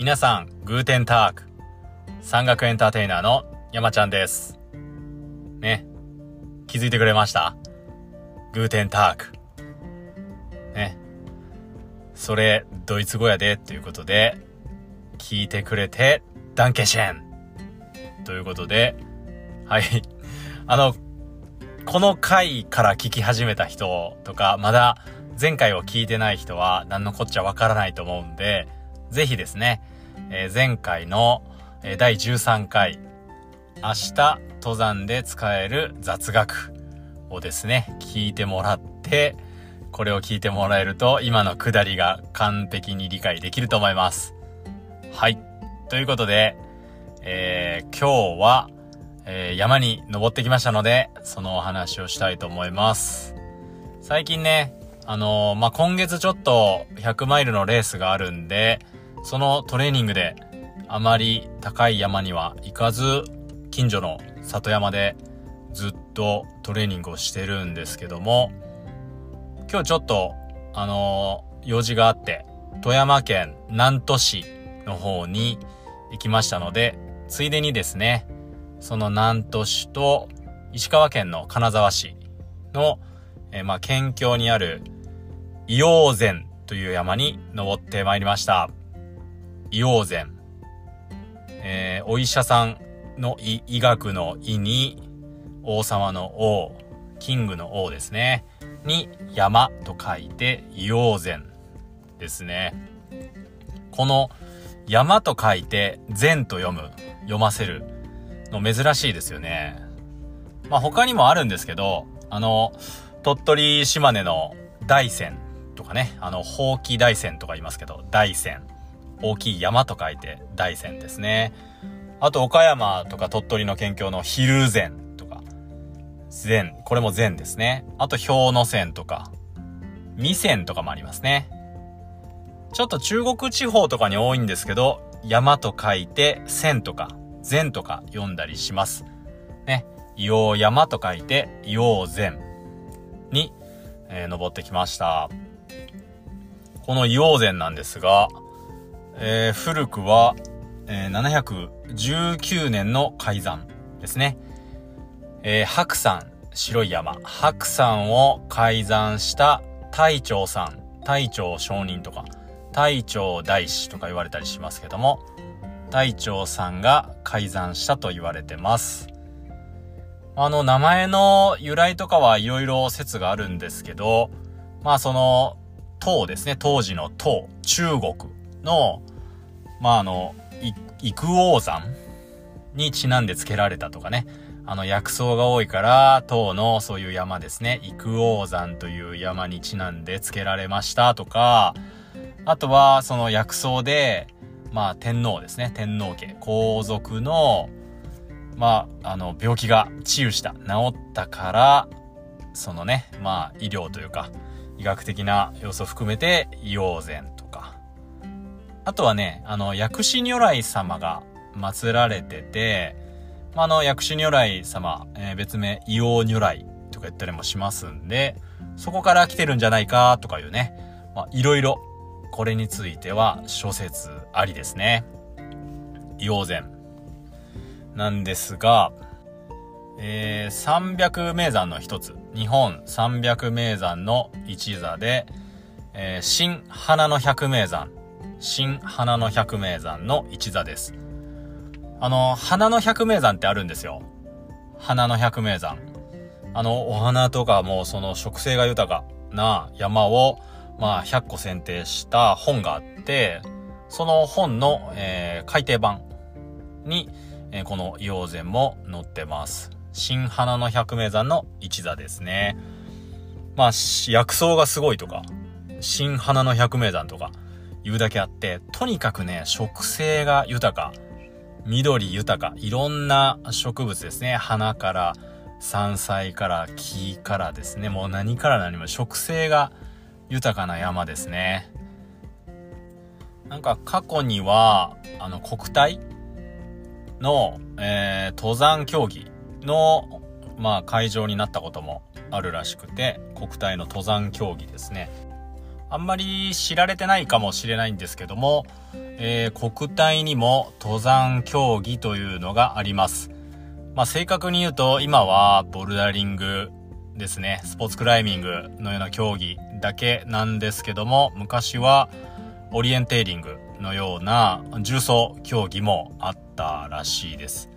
皆さん、グーテンターク。山岳エンターテイナーの山ちゃんです。ね。気づいてくれました？グーテンターク。ね。それ、ドイツ語やで、ということで、聞いてくれて、ダンケシェンということで、はい。あの、この回から聞き始めた人とか、まだ前回を聞いてない人は何のこっちゃわからないと思うんで、ぜひですね、えー、前回の、えー、第13回、明日登山で使える雑学をですね、聞いてもらって、これを聞いてもらえると今のくだりが完璧に理解できると思います。はい。ということで、えー、今日は、えー、山に登ってきましたので、そのお話をしたいと思います。最近ね、あのー、まあ、今月ちょっと100マイルのレースがあるんで、そのトレーニングであまり高い山には行かず、近所の里山でずっとトレーニングをしてるんですけども、今日ちょっと、あのー、用事があって、富山県南砺市の方に行きましたので、ついでにですね、その南砺市と石川県の金沢市の、えー、まあ、県境にある硫黄山という山に登ってまいりました。硫黄山。えー、お医者さんの医、医学の医に、王様の王、キングの王ですね。に、山と書いて、硫黄山ですね。この、山と書いて、善と読む、読ませるの珍しいですよね。まあ他にもあるんですけど、あの、鳥取島根の大山とかね、あの、ほうき大山とか言いますけど、大山。大きい山と書いて大山ですね。あと岡山とか鳥取の県境の昼山とか、禅、これも禅ですね。あと氷ノ山とか、未山とかもありますね。ちょっと中国地方とかに多いんですけど、山と書いて線とか、禅とか読んだりします。ね。硫黄山と書いて、硫黄禅に、えー、登ってきました。この硫黄禅なんですが、えー、古くは、えー、719年の改ざんですね。えー、白山、白い山、白山を改ざんした大長さん、大長上人とか、大長大師とか言われたりしますけども、大長さんが改ざんしたと言われてます。あの、名前の由来とかはいろいろ説があるんですけど、まあその、唐ですね、当時の唐、中国の、まああの、幾王山？にちなんで付けられたとかね。あの、薬草が多いから、唐のそういう山ですね。幾王山という山にちなんで付けられましたとか、あとは、その薬草で、まあ、天皇ですね。天皇家、皇族の、まあ、あの、病気が治癒した、治ったから、そのね、まあ、医療というか、医学的な要素を含めて、硫黄泉あとはね、あの、薬師如来様が祀られてて、まあ、あの、薬師如来様、えー、別名、硫黄如来とか言ったりもしますんで、そこから来てるんじゃないかとかいうね、まあ、いろいろ、これについては諸説ありですね。硫黄禅。なんですが、えー、300名山の一つ、日本300名山の一座で、えー、新花の百名山新花の百名山の一座です。あの、花の百名山ってあるんですよ。花の百名山。あの、お花とかもその植生が豊かな山を、まあ、100個選定した本があって、その本の、えー、改訂版に、えー、この硫黄禅も載ってます。新花の百名山の一座ですね。まあ、薬草がすごいとか、新花の百名山とか、言うだけあって、とにかくね、植生が豊か。緑豊か。いろんな植物ですね。花から、山菜から木からですね。もう何から何も植生が豊かな山ですね。なんか過去には、あの国体の、えー、登山競技の、まあ会場になったこともあるらしくて、国体の登山競技ですね。あんまり知られてないかもしれないんですけども、えー、国体にも登山競技というのがあります。まあ、正確に言うと今はボルダリングですね、スポーツクライミングのような競技だけなんですけども、昔はオリエンテーリングのような重装競技もあったらしいです。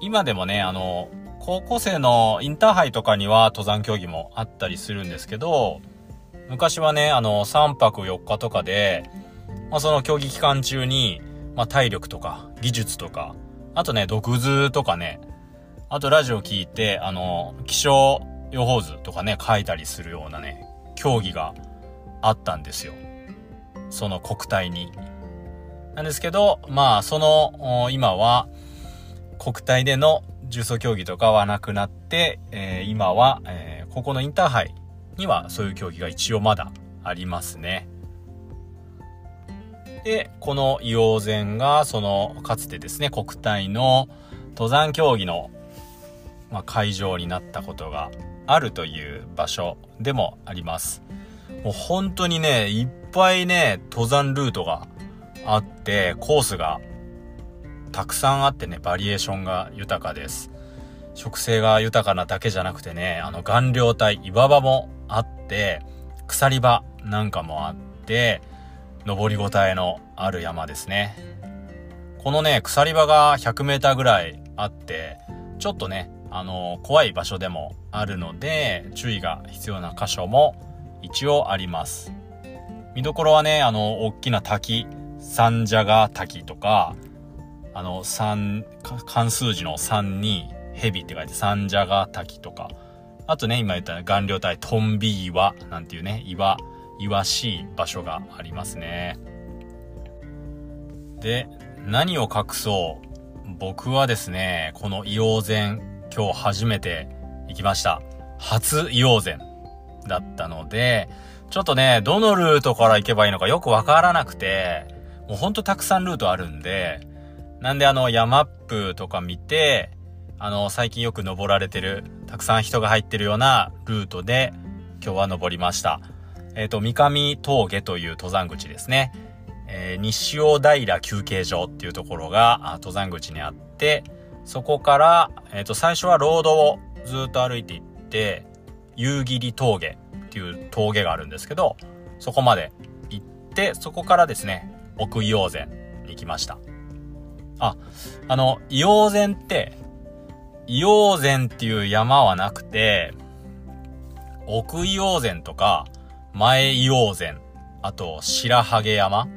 今でもね、あの、高校生のインターハイとかには登山競技もあったりするんですけど、昔はね、あの、3泊4日とかで、まあ、その競技期間中に、まあ、体力とか、技術とか、あとね、毒図とかね、あとラジオ聞いて、あの、気象予報図とかね、書いたりするようなね、競技があったんですよ。その国体に。なんですけど、まあ、その、今は、国体での重装競技とかはなくなって、えー、今は、えー、ここのインターハイにはそういう競技が一応まだありますね。で、この硫黄泉が、その、かつてですね、国体の登山競技の、まあ、会場になったことがあるという場所でもあります。もう本当にね、いっぱいね、登山ルートがあって、コースがたくさんあってね、バリエーションが豊かです。植生が豊かなだけじゃなくてね、あの顔料体、岩場もあって、鎖場なんかもあって、登りごたえのある山ですね。このね、鎖場が100メーターぐらいあって、ちょっとね、あの、怖い場所でもあるので、注意が必要な箇所も一応あります。見どころはね、あの、大きな滝、三蛇が滝とか、あの、三、関数字の3に蛇って書いて三蛇が滝とか、あとね、今言った顔料体トンビ岩なんていうね、岩、岩しい場所がありますね。で、何を隠そう？僕はですね、この硫黄泉、今日初めて行きました。初硫黄泉だったので、ちょっとね、どのルートから行けばいいのかよくわからなくて、もうほんとたくさんルートあるんで、なんであの、ヤマップとか見て、あの、最近よく登られてる、たくさん人が入ってるようなルートで、今日は登りました。えっ、ー、と、三上峠という登山口ですね。えー、西尾平休憩所っていうところが登山口にあって、そこから、えっ、ー、と、最初はロードをずっと歩いていって、夕霧峠っていう峠があるんですけど、そこまで行って、そこからですね、奥硫黄泉に行きました。あ、あの、硫黄泉って、硫黄泉っていう山はなくて、奥硫黄泉とか、前硫黄泉、あと白羽山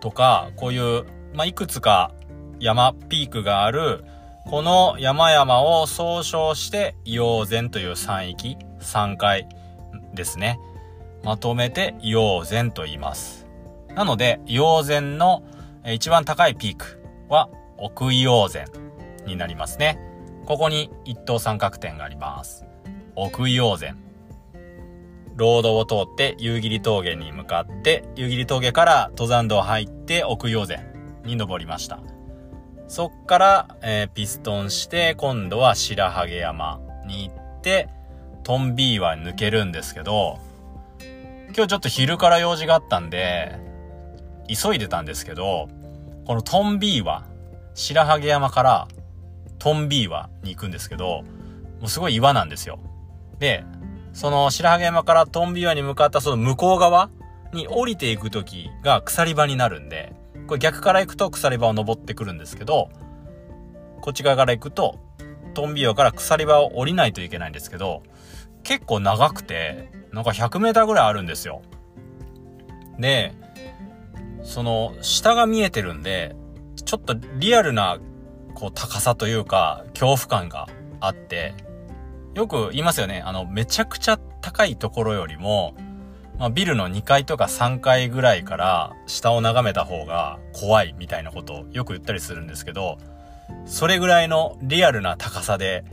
とか、こういう、まあ、いくつか山、ピークがある、この山々を総称して硫黄泉という山域、3回ですね。まとめて硫黄泉と言います。なので、硫黄泉の一番高いピークは奥硫黄泉になりますね。ここに一等三角点があります。奥硫黄泉。ロードを通って夕霧峠に向かって、夕霧峠から登山道入って奥硫黄泉に登りました。そっから、えー、ピストンして、今度は白羽山に行って、トンビーは抜けるんですけど、今日ちょっと昼から用事があったんで、急いでたんですけど、このトンビーは白羽山からトンビーワに行くんですけど、もうすごい岩なんですよ。で、その白羽山からトンビーワに向かったその向こう側に降りていく時が鎖場になるんで、これ逆から行くと鎖場を登ってくるんですけど、こっち側から行くと、トンビーワから鎖場を降りないといけないんですけど、結構長くて、なんか100メーターぐらいあるんですよ。で、その、下が見えてるんで、ちょっとリアルな、こう、高さというか、恐怖感があって、よく言いますよね。あの、めちゃくちゃ高いところよりも、まあ、ビルの2階とか3階ぐらいから下を眺めた方が怖いみたいなことをよく言ったりするんですけど、それぐらいのリアルな高さで、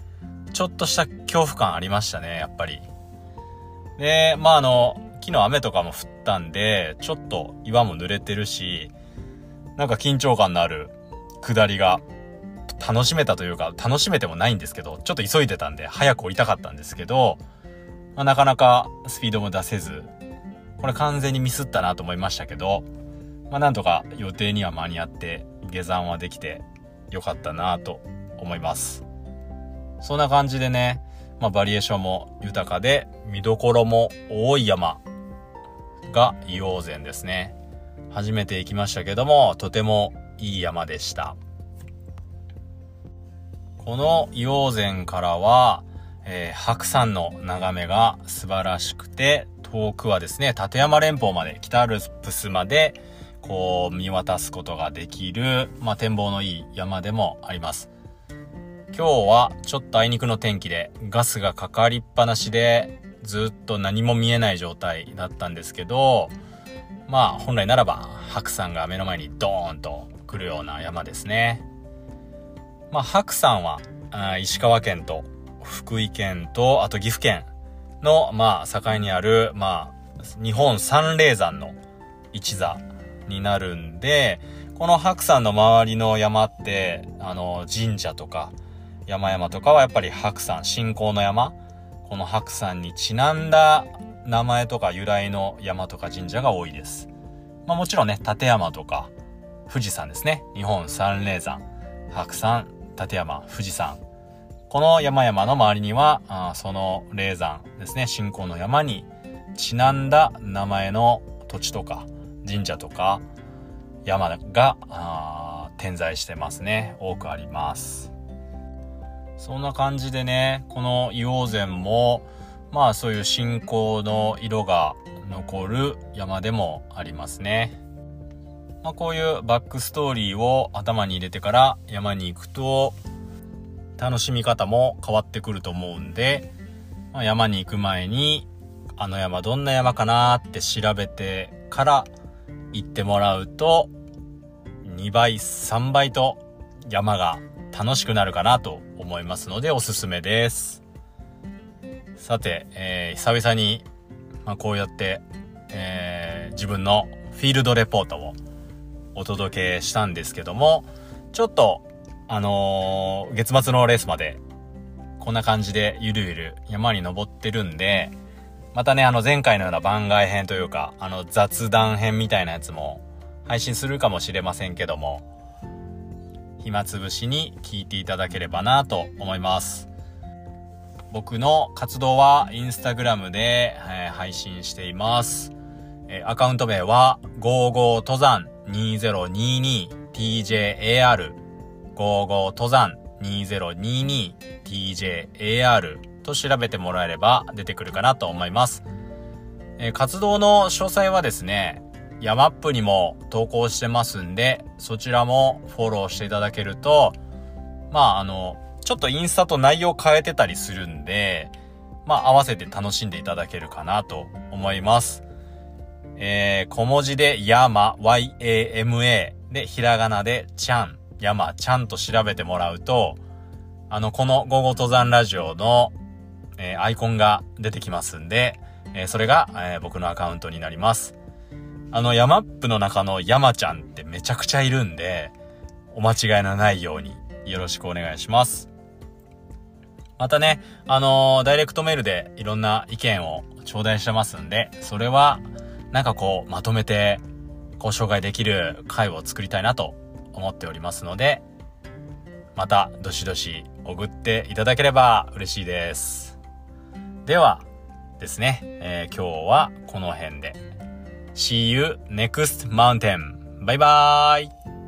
ちょっとした恐怖感ありましたね、やっぱり。で、まああの、昨日雨とかも降ったんで、ちょっと岩も濡れてるし、なんか緊張感のある下りが楽しめたというか、楽しめてもないんですけど、ちょっと急いでたんで早く降りたかったんですけど、まあ、なかなかスピードも出せず、これ完全にミスったなと思いましたけど、まあなんとか予定には間に合って下山はできてよかったなと思います。そんな感じでね、まあバリエーションも豊かで見どころも多い山が硫黄山ですね。初めて行きましたけども、とてもいい山でした。この硫黄山からは、えー、白山の眺めが素晴らしくて、遠くはですね、立山連峰まで、北アルプスまで、こう見渡すことができる、まあ、展望のいい山でもあります。今日はちょっとあいにくの天気でガスがかかりっぱなしでずっと何も見えない状態だったんですけど、まあ本来ならば白山が目の前にドーンと来るような山ですね。まあ白山は石川県と福井県とあと岐阜県のまあ境にあるまあ日本三霊山の一座になるんで、この白山の周りの山って、あの、神社とか、山々とかはやっぱり白山、信仰の山この白山にちなんだ名前とか由来の山とか神社が多いです。まあもちろんね、立山とか、富士山ですね。日本三霊山、白山、立山、富士山。この山々の周りには、あその霊山ですね、信仰の山にちなんだ名前の土地とか神社とか山が点在してますね。多くあります。そんな感じでね、この硫黄山も、まあそういう信仰の色が残る山でもありますね。まあこういうバックストーリーを頭に入れてから山に行くと、楽しみ方も変わってくると思うんで、まあ、山に行く前に、あの山どんな山かなって調べてから行ってもらうと、2倍、3倍と山が楽しくなるかなと思いますのでおすすめです。さて、えー、久々に、まあ、こうやって、えー、自分のフィールドレポートをお届けしたんですけども、ちょっと、あのー、月末のレースまで、こんな感じでゆるゆる山に登ってるんで、またね、あの前回のような番外編というか、あの雑談編みたいなやつも配信するかもしれませんけども、暇つぶしに聞いていただければなと思います。僕の活動はインスタグラムで、えー、配信しています。えー、アカウント名は55登山 2022tjar 55登山 2022tjar と調べてもらえれば出てくるかなと思います。え、活動の詳細はですね、ヤマップにも投稿してますんで、そちらもフォローしていただけると、まああの、ちょっとインスタと内容変えてたりするんで、まあ合わせて楽しんでいただけるかなと思います。えー、小文字でヤマ、Y-A-M-A でひらがなでちゃん、ヤマ、ちゃんと調べてもらうと、あの、この午後登山ラジオの、えー、アイコンが出てきますんで、えー、それが、えー、僕のアカウントになります。あの、ヤマップの中の山ちゃんってめちゃくちゃいるんで、お間違いのないようによろしくお願いします。またね、あのー、ダイレクトメールでいろんな意見を頂戴してますんで、それは、なんかこう、まとめて、ご紹介できる回を作りたいなと思っておりますので、また、どしどし送っていただければ嬉しいです。では、ですね、えー、今日はこの辺で。See you next mountain. バイバーイ